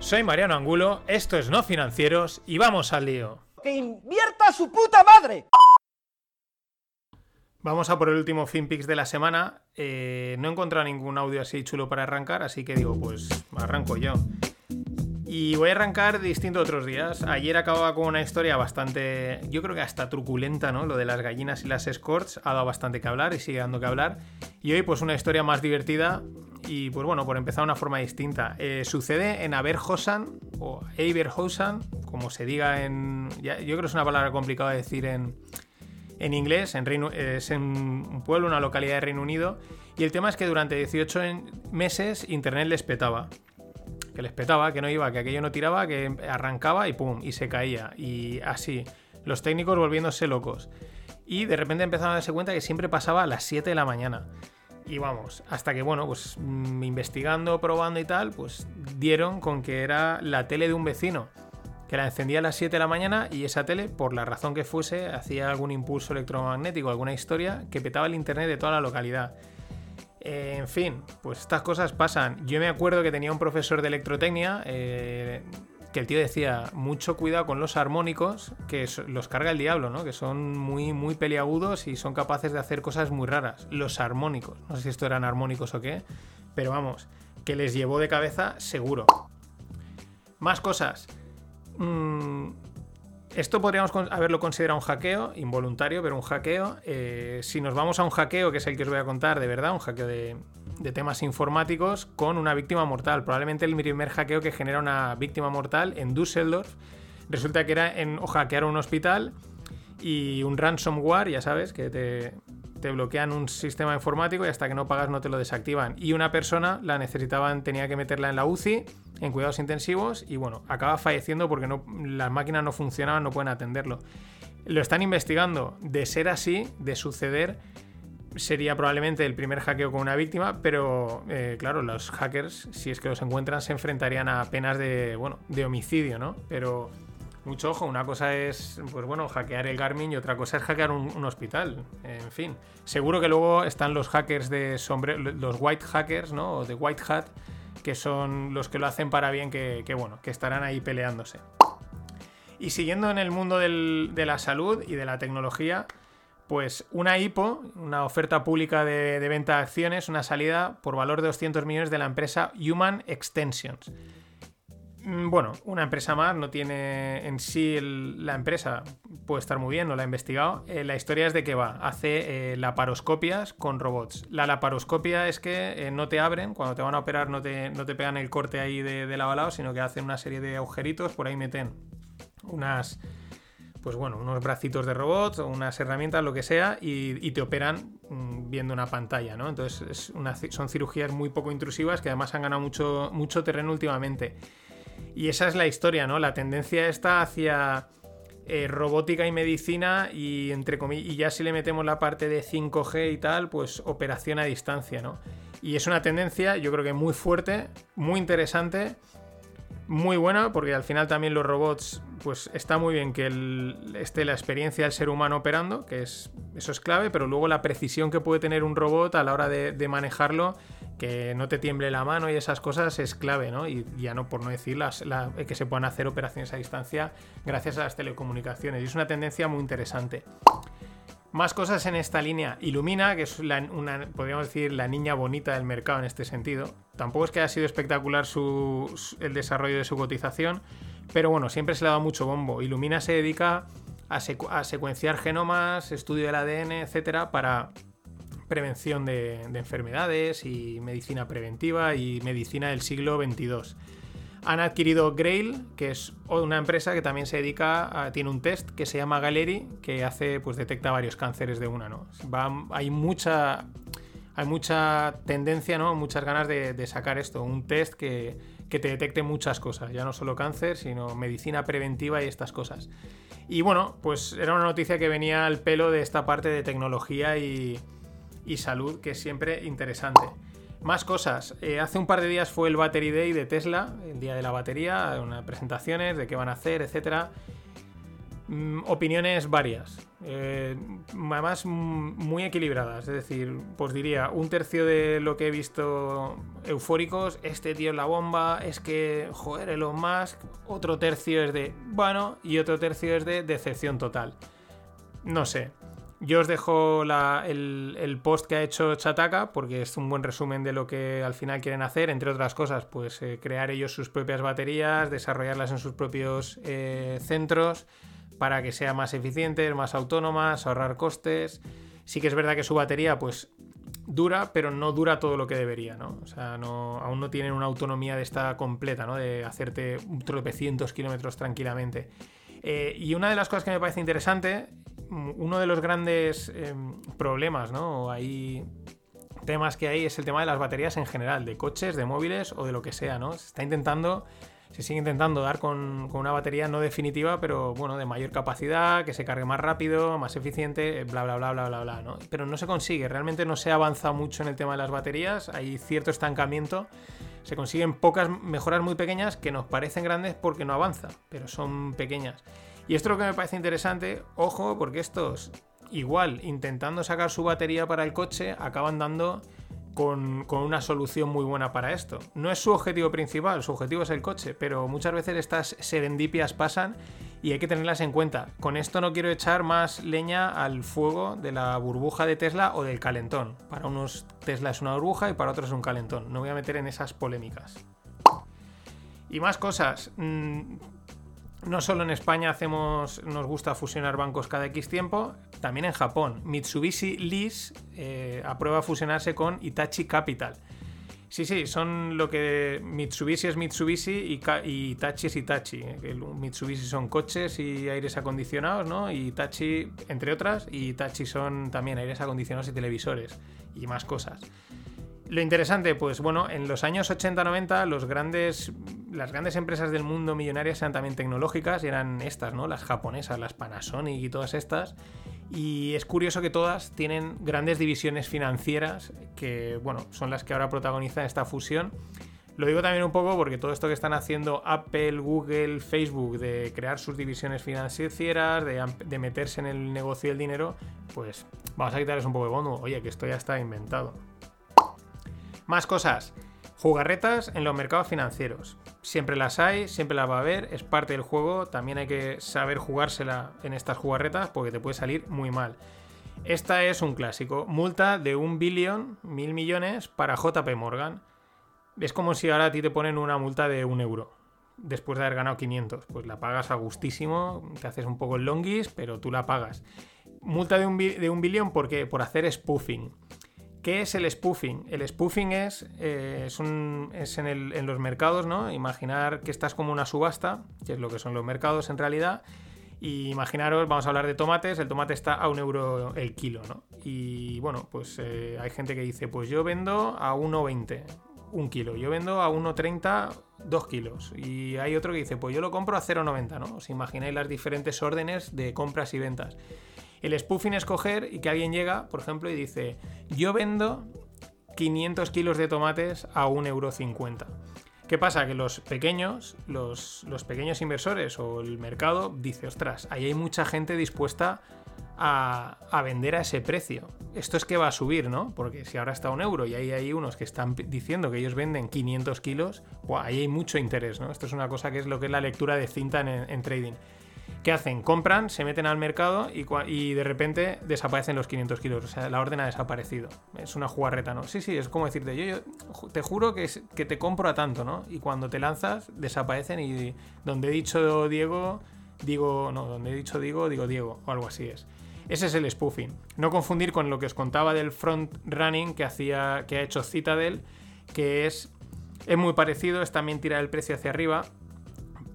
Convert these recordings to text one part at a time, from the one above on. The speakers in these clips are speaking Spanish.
Soy Mariano Angulo, esto es No Financieros y vamos al lío. ¡Que invierta su puta madre! Vamos a por el último FinPix de la semana. Eh, no he encontrado ningún audio así chulo para arrancar, así que digo, pues arranco yo. Y voy a arrancar distinto a otros días. Ayer acababa con una historia bastante, yo creo que hasta truculenta, ¿no? Lo de las gallinas y las escorts ha dado bastante que hablar y sigue dando que hablar. Y hoy pues una historia más divertida y pues bueno, por empezar de una forma distinta. Eh, sucede en Aberhosan o Aberhosan, como se diga en... Yo creo que es una palabra complicada de decir en, en inglés, en Reino, es en un pueblo, una localidad de Reino Unido. Y el tema es que durante 18 meses Internet les petaba que les petaba, que no iba, que aquello no tiraba, que arrancaba y pum, y se caía. Y así, los técnicos volviéndose locos. Y de repente empezaron a darse cuenta que siempre pasaba a las 7 de la mañana. Y vamos, hasta que, bueno, pues investigando, probando y tal, pues dieron con que era la tele de un vecino, que la encendía a las 7 de la mañana y esa tele, por la razón que fuese, hacía algún impulso electromagnético, alguna historia, que petaba el internet de toda la localidad. Eh, en fin, pues estas cosas pasan. Yo me acuerdo que tenía un profesor de electrotecnia eh, el tío decía, mucho cuidado con los armónicos, que los carga el diablo, ¿no? Que son muy, muy peliagudos y son capaces de hacer cosas muy raras. Los armónicos. No sé si esto eran armónicos o qué, pero vamos, que les llevó de cabeza seguro. Más cosas. Mm, esto podríamos haberlo considerado un hackeo, involuntario, pero un hackeo. Eh, si nos vamos a un hackeo, que es el que os voy a contar de verdad, un hackeo de, de, temas informáticos con una víctima mortal. Probablemente el primer hackeo que genera una víctima mortal en Düsseldorf. Resulta que era en o un hospital y un ransomware, ya sabes, que te, te bloquean un sistema informático y hasta que no pagas no te lo desactivan. Y una persona la necesitaban, tenía que meterla en la UCI, en cuidados intensivos, y bueno, acaba falleciendo porque no, las máquinas no funcionaban, no pueden atenderlo. Lo están investigando. De ser así, de suceder, sería probablemente el primer hackeo con una víctima, pero eh, claro, los hackers, si es que los encuentran, se enfrentarían a penas de, bueno, de homicidio, ¿no? Pero mucho ojo, una cosa es, pues bueno, hackear el Garmin y otra cosa es hackear un, hospital. En fin, seguro que luego están los hackers de sombrero, los white hackers, ¿no? O de white hat, que son los que lo hacen para bien, que, bueno, que estarán ahí peleándose. Y siguiendo en el mundo de la salud y de la tecnología, pues una IPO, una oferta pública de, venta de acciones, una salida por valor de 200 millones de la empresa Human Extensions. Mm, bueno, una empresa más, no tiene en sí la empresa, puede estar muy bien, no la he investigado. Eh, la historia es de que va, hace eh, laparoscopias con robots. La laparoscopia es que eh, no te abren, cuando te van a operar no te, no te pegan el corte ahí de, de la sino que hacen una serie de agujeritos, por ahí meten unas, pues bueno, unos bracitos de robot o unas herramientas, lo que sea, y, te operan mmm, viendo una pantalla, ¿no? Entonces son cirugías muy poco intrusivas que además han ganado mucho, mucho terreno últimamente. Y esa es la historia, ¿no? La tendencia está hacia eh, robótica y medicina y entre comillas, y ya si le metemos la parte de 5G y tal, pues operación a distancia, ¿no? Y es una tendencia, yo creo que muy fuerte, muy interesante, muy buena, porque al final también los robots, pues está muy bien que esté la experiencia del ser humano operando, que es, eso es clave, pero luego la precisión que puede tener un robot a la hora de, manejarlo que no te tiemble la mano y esas cosas es clave, ¿no? Y ya no por no decir las, la, que se puedan hacer operaciones a distancia gracias a las telecomunicaciones. Y es una tendencia muy interesante. Más cosas en esta línea. Illumina, que es la, una, podríamos decir, la niña bonita del mercado en este sentido. Tampoco es que haya sido espectacular el desarrollo de su cotización, pero bueno, siempre se le ha dado mucho bombo. Illumina se dedica a secuenciar genomas, estudio del ADN, etcétera, para prevención de, de, enfermedades y medicina preventiva y medicina del siglo XXII. Han adquirido Grail, que es una empresa que también se dedica a, tiene un test que se llama Galeri, que hace, pues detecta varios cánceres de una, ¿no? Hay mucha hay mucha tendencia, ¿no? Muchas ganas de, de sacar esto, un test que, que, te detecte muchas cosas, ya no solo cáncer, sino medicina preventiva y estas cosas. Y bueno, pues era una noticia que venía al pelo de esta parte de tecnología y, y salud, que es siempre interesante. Más cosas. Eh, hace un par de días fue el Battery Day de Tesla, el día de la batería, unas presentaciones de qué van a hacer, etcétera. Mm, opiniones varias, eh, además mm, muy equilibradas, es decir, pues diría un tercio de lo que he visto eufóricos, este tío es la bomba, es que, joder, Elon Musk, otro tercio es de, bueno, y otro tercio es de decepción total. No sé, yo os dejo el, post que ha hecho Chataka porque es un buen resumen de lo que al final quieren hacer, entre otras cosas, pues eh, crear ellos sus propias baterías, desarrollarlas en sus propios eh, centros para que sean más eficientes, más autónomas, ahorrar costes. Sí que es verdad que su batería, pues dura, pero no dura todo lo que debería, ¿no? O sea, aún no tienen una autonomía de esta completa, ¿no? De hacerte un tropecientos kilómetros tranquilamente. Eh, y una de las cosas que me parece interesante, uno de los grandes em, problemas, ¿no? Hay temas que hay es el tema de las baterías en general, de coches, de móviles o de lo que sea, ¿no? Se está intentando se sigue intentando dar con, una batería no definitiva, pero bueno, de mayor capacidad, que se cargue más rápido, más eficiente, bla, bla, bla, bla, bla, bla, ¿no? Pero no se consigue, realmente no se ha avanzado mucho en el tema de las baterías, hay cierto estancamiento, se consiguen pocas mejoras muy pequeñas que nos parecen grandes porque no avanza, pero son pequeñas. Y esto es lo que me parece interesante, ojo, porque estos, igual, intentando sacar su batería para el coche, acaban dando con, una solución muy buena para esto. No es su objetivo principal, su objetivo es el coche, pero muchas veces estas serendipias pasan y hay que tenerlas en cuenta. Con esto no quiero echar más leña al fuego de la burbuja de Tesla o del calentón. Para unos Tesla es una burbuja y para otros es un calentón. No voy a meter en esas polémicas. Y más cosas. No solo en España hacemos, nos gusta fusionar bancos cada X tiempo, también en Japón. Mitsubishi Lease eh, aprueba fusionarse con Itachi Capital. Sí, sí, son lo que Mitsubishi es Mitsubishi y, Itachi es Itachi. Mitsubishi son coches y aires acondicionados, ¿no? Y Itachi, entre otras, y Itachi son también aires acondicionados y televisores y más cosas. Lo interesante, pues bueno, en los años 80-90 los grandes, las grandes empresas del mundo millonarias eran también tecnológicas y eran estas, ¿no? Las japonesas, las Panasonic y todas estas. Y es curioso que todas tienen grandes divisiones financieras que, bueno, son las que ahora protagonizan esta fusión. Lo digo también un poco porque todo esto que están haciendo Apple, Google, Facebook de crear sus divisiones financieras, de, de meterse en el negocio del dinero, pues vamos a quitarles un poco de bono. Oye, que esto ya está inventado. Más cosas. Jugarretas en los mercados financieros. Siempre las hay, siempre las va a haber, es parte del juego. También hay que saber jugársela en estas jugarretas porque te puede salir muy mal. Esta es un clásico. Multa de un billón, mil millones, para JP Morgan. Es como si ahora a ti te ponen una multa de un euro. Después de haber ganado 500. Pues la pagas a gustísimo, te haces un poco el longis, pero tú la pagas. Multa de un, de un billón, ¿por qué? Por hacer spoofing. ¿Qué es el spoofing? El spoofing es, eh, es, en, los mercados, ¿no? Imaginar que estás como una subasta, que es lo que son los mercados en realidad. Y imaginaros, vamos a hablar de tomates, el tomate está a un euro el kilo, ¿no? Y bueno, pues eh, hay gente que dice, pues yo vendo a 1,20 un kilo, yo vendo a 1,30 dos kilos. Y hay otro que dice, pues yo lo compro a 0,90, ¿no? Os imagináis las diferentes órdenes de compras y ventas. El spoofing es coger y que alguien llega, por ejemplo, y dice, yo vendo 500 kilos de tomates a 1,50€. ¿Qué pasa? Que los pequeños, los, pequeños inversores o el mercado dice, ostras, ahí hay mucha gente dispuesta a, vender a ese precio. Esto es que va a subir, ¿no? Porque si ahora está a un euro y ahí hay unos que están diciendo que ellos venden 500 kilos, ahí hay mucho interés, ¿no? Esto es una cosa que es lo que es la lectura de cinta en trading. ¿Qué hacen? Compran, se meten al mercado y, de repente desaparecen los 500 kilos. O sea, la orden ha desaparecido. Es una jugarreta, ¿no? Sí, sí, es como decirte, yo, yo te juro que, que te compro a tanto, ¿no? Y cuando te lanzas, desaparecen y donde he dicho Diego, digo, no, donde he dicho Diego, digo Diego, o algo así es. Ese es el spoofing. No confundir con lo que os contaba del front running que, hacía, que ha hecho Citadel, que es, es muy parecido, es también tirar el precio hacia arriba,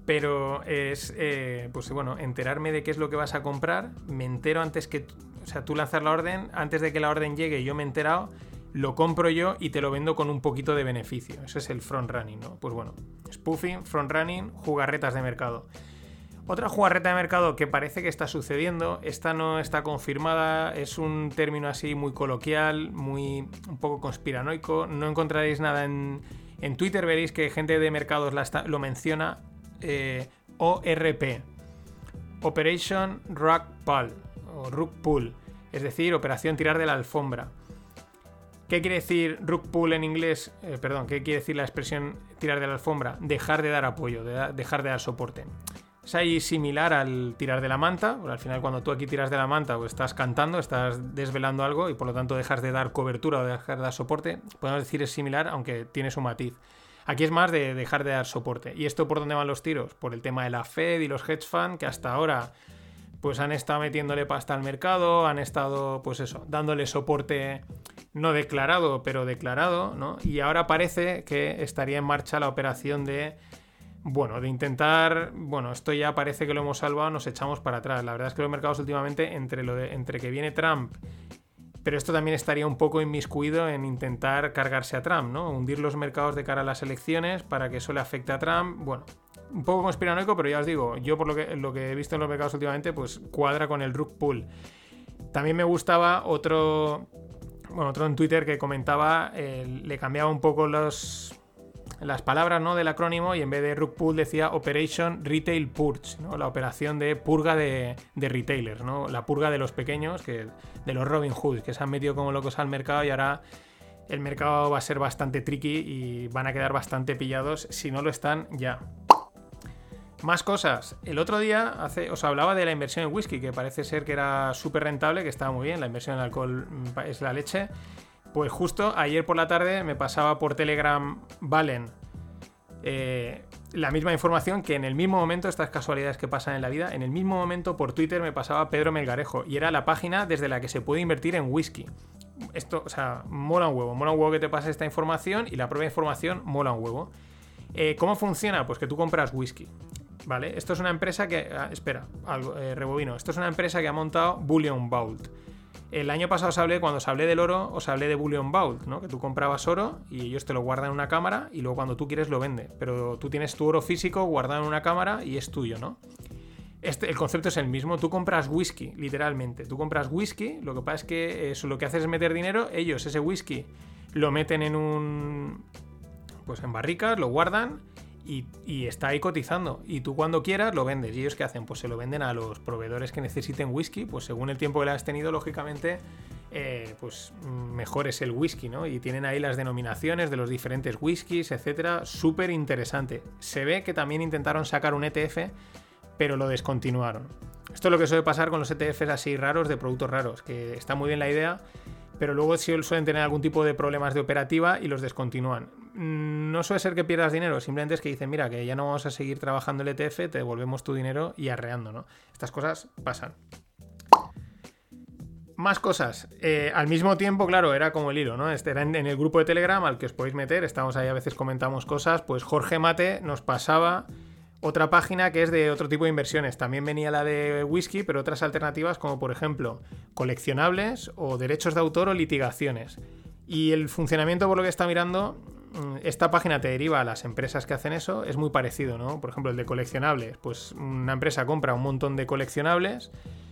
pero es, eh, pues bueno, enterarme de qué es lo que vas a comprar, me entero antes que, o sea, tú lanzar la orden, antes de que la orden llegue yo me he enterado, lo compro yo y te lo vendo con un poquito de beneficio. Ese es el front running, ¿no? Pues bueno, spoofing, front running, jugarretas de mercado. Otra jugarreta de mercado que parece que está sucediendo, esta no está confirmada, es un término así muy coloquial, muy un poco conspiranoico, no encontraréis nada en, en Twitter, veréis que gente de mercados lo menciona, eh, ORP, Operation Rug Pull, o es decir, operación tirar de la alfombra. ¿Qué quiere decir rug pull en inglés? Eh, perdón, ¿qué quiere decir la expresión tirar de la alfombra? Dejar de dar apoyo, dejar de dar soporte. Es ahí similar al tirar de la manta, al final cuando tú aquí tiras de la manta o estás cantando, estás desvelando algo y por lo tanto dejas de dar cobertura o dejar de dar soporte, podemos decir es similar aunque tiene su matiz. Aquí es más de dejar de dar soporte. ¿Y esto por dónde van los tiros? Por el tema de la Fed y los hedge funds que hasta ahora pues han estado metiéndole pasta al mercado, han estado pues eso, dándole soporte no declarado, pero declarado, ¿no? Y ahora parece que estaría en marcha la operación de bueno, de intentar, bueno, esto ya parece que lo hemos salvado, nos echamos para atrás. La verdad es que los mercados últimamente, entre, lo de, entre que viene Trump, pero esto también estaría un poco inmiscuido en intentar cargarse a Trump, ¿no? Hundir los mercados de cara a las elecciones para que eso le afecte a Trump. Bueno, un poco conspiranoico, pero ya os digo, yo por lo que, lo que he visto en los mercados últimamente, pues cuadra con el rug pull. También me gustaba otro, bueno, otro en Twitter que comentaba, le cambiaba un poco los las palabras ¿no? del acrónimo y en vez de rug pull decía Operation Retail Purge, ¿no? la operación de purga de, retailers, ¿no? la purga de los pequeños, que, de los Robin Hood, que se han metido como locos al mercado y ahora el mercado va a ser bastante tricky y van a quedar bastante pillados si no lo están ya. Más cosas. El otro día os hablaba de la inversión en whisky, que parece ser que era súper rentable, que estaba muy bien. La inversión en alcohol mm, es la leche. Pues justo ayer por la tarde me pasaba por Telegram Valen eh, la misma información que en el mismo momento, estas casualidades que pasan en la vida, en el mismo momento por Twitter me pasaba Pedro Melgarejo y era la página desde la que se puede invertir en whisky. Esto, o sea, mola un huevo, mola un huevo que te pase esta información y la propia información mola un huevo. Eh, ¿Cómo funciona? Pues que tú compras whisky. ¿Vale? Esto es una empresa que. Ah, espera, algo, eh, rebobino. Esto es una empresa que ha montado Bullion Vault. El año pasado os hablé, cuando os hablé del oro, os hablé de Bullion Vault, ¿no? Que tú comprabas oro y ellos te lo guardan en una cámara y luego cuando tú quieres lo vende. Pero tú tienes tu oro físico guardado en una cámara y es tuyo, ¿no? Este, el concepto es el mismo. Tú compras whisky, literalmente. Tú compras whisky, lo que pasa es que eso lo que haces es meter dinero. Ellos ese whisky lo meten en un. Pues en barricas, lo guardan y, está ahí cotizando. Y tú cuando quieras lo vendes. ¿Y ellos qué hacen? Pues se lo venden a los proveedores que necesiten whisky. Pues según el tiempo que le has tenido, lógicamente, eh, pues mejor es el whisky, ¿no? Y tienen ahí las denominaciones de los diferentes whiskies, etcétera. Súper interesante. Se ve que también intentaron sacar un ETF, pero lo descontinuaron. Esto es lo que suele pasar con los ETFs así raros de productos raros, que está muy bien la idea, pero luego suelen tener algún tipo de problemas de operativa y los descontinúan. No suele ser que pierdas dinero, simplemente es que dicen, mira, que ya no vamos a seguir trabajando el ETF, te devolvemos tu dinero y arreando, ¿no? Estas cosas pasan. Más cosas. Eh, al mismo tiempo, claro, era como el hilo, ¿no? Este era en, el grupo de Telegram al que os podéis meter, estamos ahí a veces comentamos cosas, pues Jorge Mate nos pasaba otra página que es de otro tipo de inversiones. También venía la de whisky, pero otras alternativas como por ejemplo coleccionables o derechos de autor o litigaciones. Y el funcionamiento, por lo que está mirando, esta página te deriva a las empresas que hacen eso, es muy parecido, ¿no? Por ejemplo, el de coleccionables, pues una empresa compra un montón de coleccionables,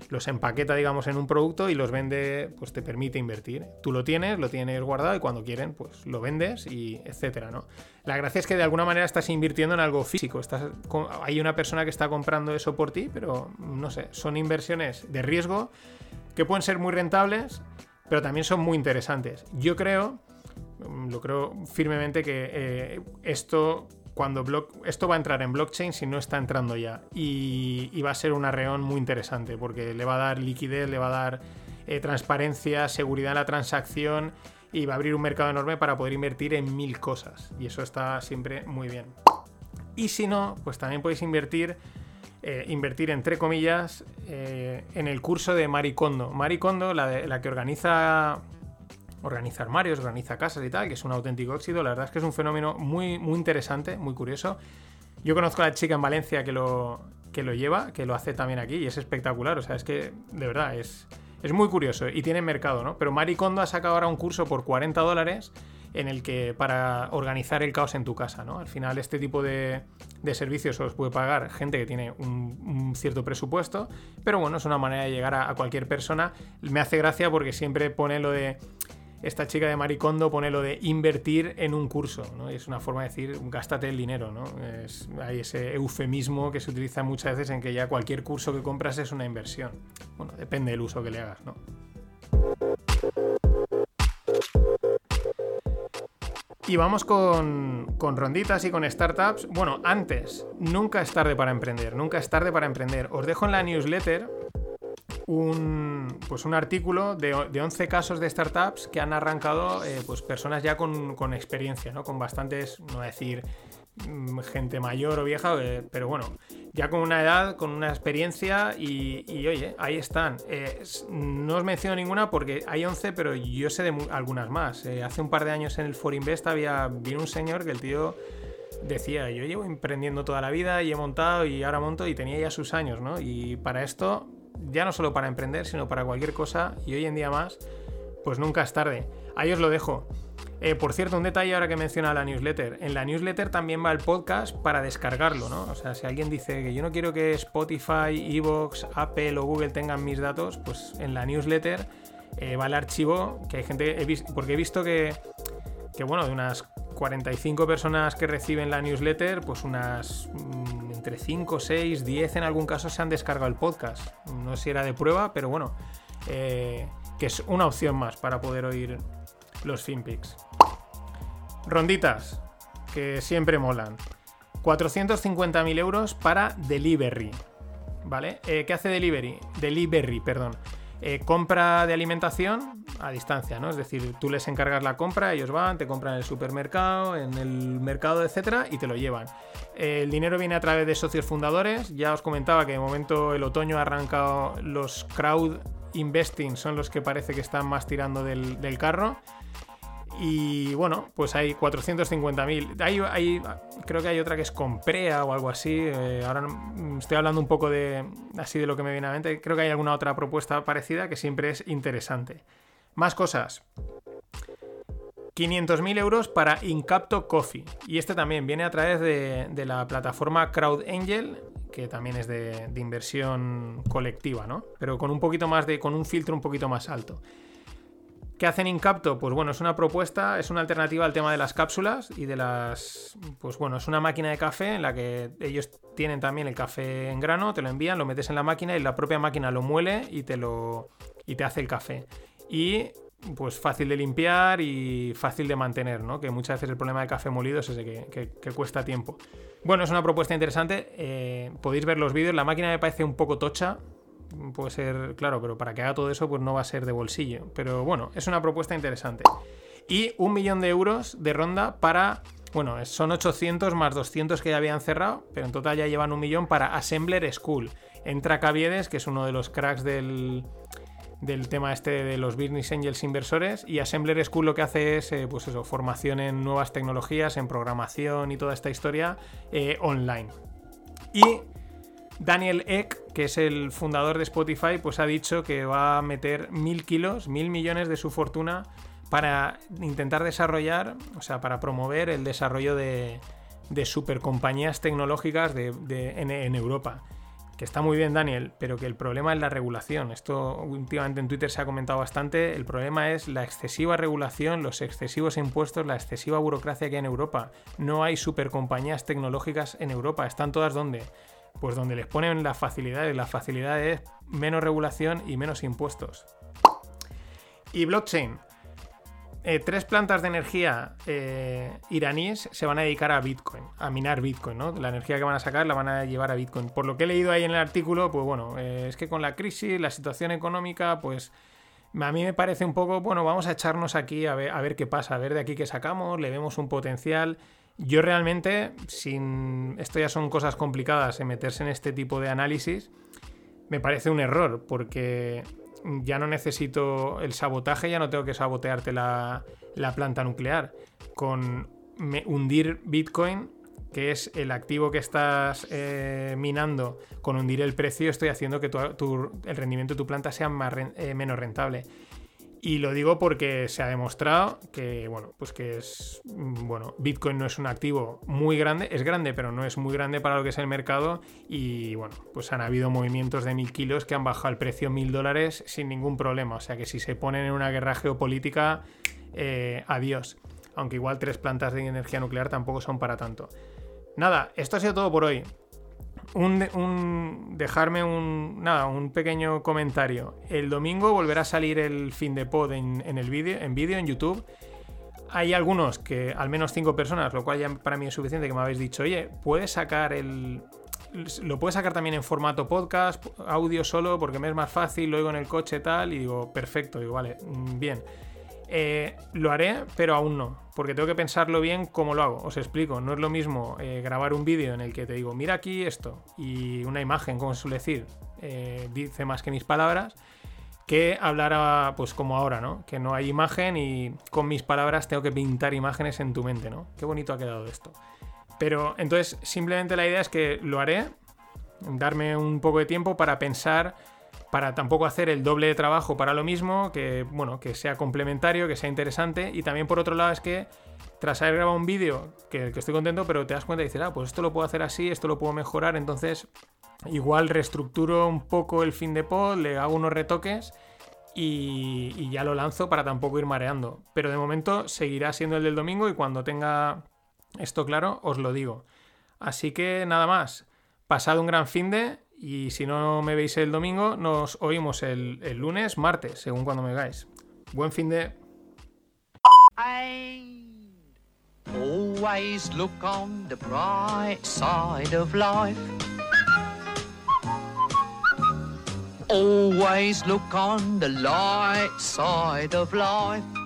los empaqueta, digamos, en un producto y los vende, pues te permite invertir. Tú lo tienes, lo tienes guardado y cuando quieren, pues lo vendes y etcétera, ¿no? La gracia es que de alguna manera estás invirtiendo en algo físico, estás, hay una persona que está comprando eso por ti, pero no sé, son inversiones de riesgo que pueden ser muy rentables, pero también son muy interesantes. Yo creo Mm, lo creo firmemente que eh, esto cuando esto va a entrar en blockchain si no está entrando ya y, va a ser un arreón muy interesante porque le va a dar liquidez, le va a dar eh, transparencia, seguridad en la transacción y va a abrir un mercado enorme para poder invertir en mil cosas y eso está siempre muy bien. Y si no, pues también podéis invertir, eh, invertir entre comillas, en el curso de Maricondo. Maricondo, la, la que organiza organiza armarios, organiza casas y tal, que es un auténtico éxito. La verdad es que es un fenómeno muy, muy interesante, muy curioso. Yo conozco a la chica en Valencia que lo, que lo lleva, que lo hace también aquí y es espectacular. O sea, es que de verdad es, Es muy curioso y tiene mercado, ¿no? Pero Maricondo ha sacado ahora un curso por 40 dólares en el que para organizar el caos en tu casa, ¿no? Al final este tipo de, de servicios os puede pagar gente que tiene un, cierto presupuesto, pero bueno, es una manera de llegar a cualquier persona. Me hace gracia porque siempre pone lo de esta chica de Maricondo pone lo de invertir en un curso, ¿no? es una forma de decir, gástate el dinero, ¿no? Es, hay ese eufemismo que se utiliza muchas veces en que ya cualquier curso que compras es una inversión. Bueno, depende del uso que le hagas, ¿no? Y vamos con, con, ronditas y con startups. Bueno, antes, nunca es tarde para emprender, nunca es tarde para emprender. Os dejo en la newsletter un, pues un artículo de, de, 11 casos de startups que han arrancado eh, pues personas ya con, con, experiencia, ¿no? con bastantes, no decir mm, gente mayor o vieja, eh, pero bueno, ya con una edad, con una experiencia y, oye, ahí están. Eh, no os menciono ninguna porque hay 11, pero yo sé de algunas más. Hace un par de años en el For Invest había, vino un señor que el tío decía, yo llevo emprendiendo toda la vida y he montado y ahora monto y tenía ya sus años, ¿no? Y para esto ya no solo para emprender, sino para cualquier cosa, y hoy en día más, pues nunca es tarde. Ahí os lo dejo. Eh, por cierto, un detalle ahora que menciona la newsletter. En la newsletter también va el podcast para descargarlo, ¿no? O sea, si alguien dice que yo no quiero que Spotify, Evox, Apple o Google tengan mis datos, pues en la newsletter eh, va el archivo que hay gente, he porque he visto que, que, bueno, de unas 45 personas que reciben la newsletter, pues unas mmm, entre 5, 6, 10 en algún caso se han descargado el podcast. No sé si era de prueba, pero bueno, eh, que es una opción más para poder oír los FinPix. Ronditas, que siempre molan. 450.000 euros para Delivery. ¿Vale? Eh, ¿Qué hace Delivery? Delivery, perdón. Eh, compra de alimentación a distancia, ¿no? Es decir, tú les encargas la compra, ellos van, te compran en el supermercado, en el mercado, etcétera, y te lo llevan. El dinero viene a través de socios fundadores. Ya os comentaba que de momento el otoño ha arrancado los crowd investing, son los que parece que están más tirando del, carro. Y bueno, pues hay 450.000. Hay, hay, creo que hay otra que es Comprea o algo así. Eh, ahora estoy hablando un poco de así de lo que me viene a mente. Creo que hay alguna otra propuesta parecida que siempre es interesante. Más cosas. 500.000 euros para Incapto Coffee. Y este también viene a través de, la plataforma Crowd Angel, que también es de, de, inversión colectiva, ¿no? Pero con un poquito más de. con un filtro un poquito más alto. ¿Qué hacen Incapto? Pues bueno, es una propuesta, es una alternativa al tema de las cápsulas y de las. Pues bueno, es una máquina de café en la que ellos tienen también el café en grano, te lo envían, lo metes en la máquina y la propia máquina lo muele y te lo. y te hace el café. Y pues fácil de limpiar y fácil de mantener, ¿no? Que muchas veces el problema del café molido es ese que cuesta tiempo. Bueno, es una propuesta interesante. Eh, podéis ver los vídeos. La máquina me parece un poco tocha. Puede ser, claro, pero para que haga todo eso, pues no va a ser de bolsillo. Pero bueno, es una propuesta interesante. Y un millón de euros de ronda para. Bueno, son 800 más 200 que ya habían cerrado, pero en total ya llevan un millón para Assembler School. Entra Caviedes, que es uno de los cracks del, del tema este de los Business Angels inversores y Assembler School lo que hace es eh, pues eso, formación en nuevas tecnologías, en programación y toda esta historia eh, online. Y Daniel Eck, que es el fundador de Spotify, pues ha dicho que va a meter mil kilos, mil millones de su fortuna para intentar desarrollar, o sea, para promover el desarrollo de, de supercompañías tecnológicas de, en Europa está muy bien Daniel, pero que el problema es la regulación. Esto últimamente en Twitter se ha comentado bastante. El problema es la excesiva regulación, los excesivos impuestos, la excesiva burocracia que hay en Europa. No hay supercompañías tecnológicas en Europa. ¿Están todas donde? Pues donde les ponen las facilidades. La facilidad es menos regulación y menos impuestos. Y blockchain. Eh, tres plantas de energía eh, iraníes se van a dedicar a Bitcoin, a minar Bitcoin, ¿no? La energía que van a sacar la van a llevar a Bitcoin. Por lo que he leído ahí en el artículo, pues bueno, eh, es que con la crisis, la situación económica, pues a mí me parece un poco, bueno, vamos a echarnos aquí a ver, a ver qué pasa, a ver de aquí qué sacamos, le vemos un potencial. Yo realmente, sin. Esto ya son cosas complicadas en meterse en este tipo de análisis, me parece un error, porque ya no necesito el sabotaje, ya no tengo que sabotearte la, la planta nuclear. Con me, hundir Bitcoin que es el activo que estás eh, minando, con hundir el precio, estoy haciendo que el rendimiento de tu planta sea más, eh, menos rentable. Y lo digo porque se ha demostrado que, bueno, pues que es, mm, bueno, Bitcoin no es un activo muy grande, es grande, pero no es muy grande para lo que es el mercado. Y bueno, pues han habido movimientos de mil kilos que han bajado el precio mil dólares sin ningún problema. O sea que si se ponen en una guerra geopolítica, eh, adiós. Aunque igual tres plantas de energía nuclear tampoco son para tanto. Nada, esto ha sido todo por hoy un, dejarme un, nada, un pequeño comentario. El domingo volverá a salir el fin de pod en, el vídeo, en vídeo, en YouTube. Hay algunos que, al menos cinco personas, lo cual ya para mí es suficiente, que me habéis dicho, oye, puedes sacar el. Lo puedes sacar también en formato podcast, audio solo, porque me es más fácil, lo oigo en el coche tal, y digo, perfecto, digo, vale, mm, bien. Eh, lo haré, pero aún no, porque tengo que pensarlo bien cómo lo hago. Os explico, no es lo mismo eh, grabar un vídeo en el que te digo, mira aquí esto, y una imagen, como suele decir, eh, dice más que mis palabras, que hablar pues como ahora, ¿no? Que no hay imagen y con mis palabras tengo que pintar imágenes en tu mente, ¿no? Qué bonito ha quedado esto. Pero entonces simplemente la idea es que lo haré, darme un poco de tiempo para pensar para tampoco hacer el doble de trabajo para lo mismo, que bueno, que sea complementario, que sea interesante. Y también por otro lado es que tras haber grabado un vídeo, que, estoy contento, pero te das cuenta y dices, ah, pues esto lo puedo hacer así, esto lo puedo mejorar, entonces igual reestructuro un poco el fin de pod, le hago unos retoques y, y ya lo lanzo para tampoco ir mareando. Pero de momento seguirá siendo el del domingo y cuando tenga esto claro os lo digo. Así que nada más. Pasado un gran fin de y si no me veis el domingo, nos oímos el, el lunes, martes, según cuando me veáis. Buen fin de... Always look on the bright side of life. Always look on the light side of life.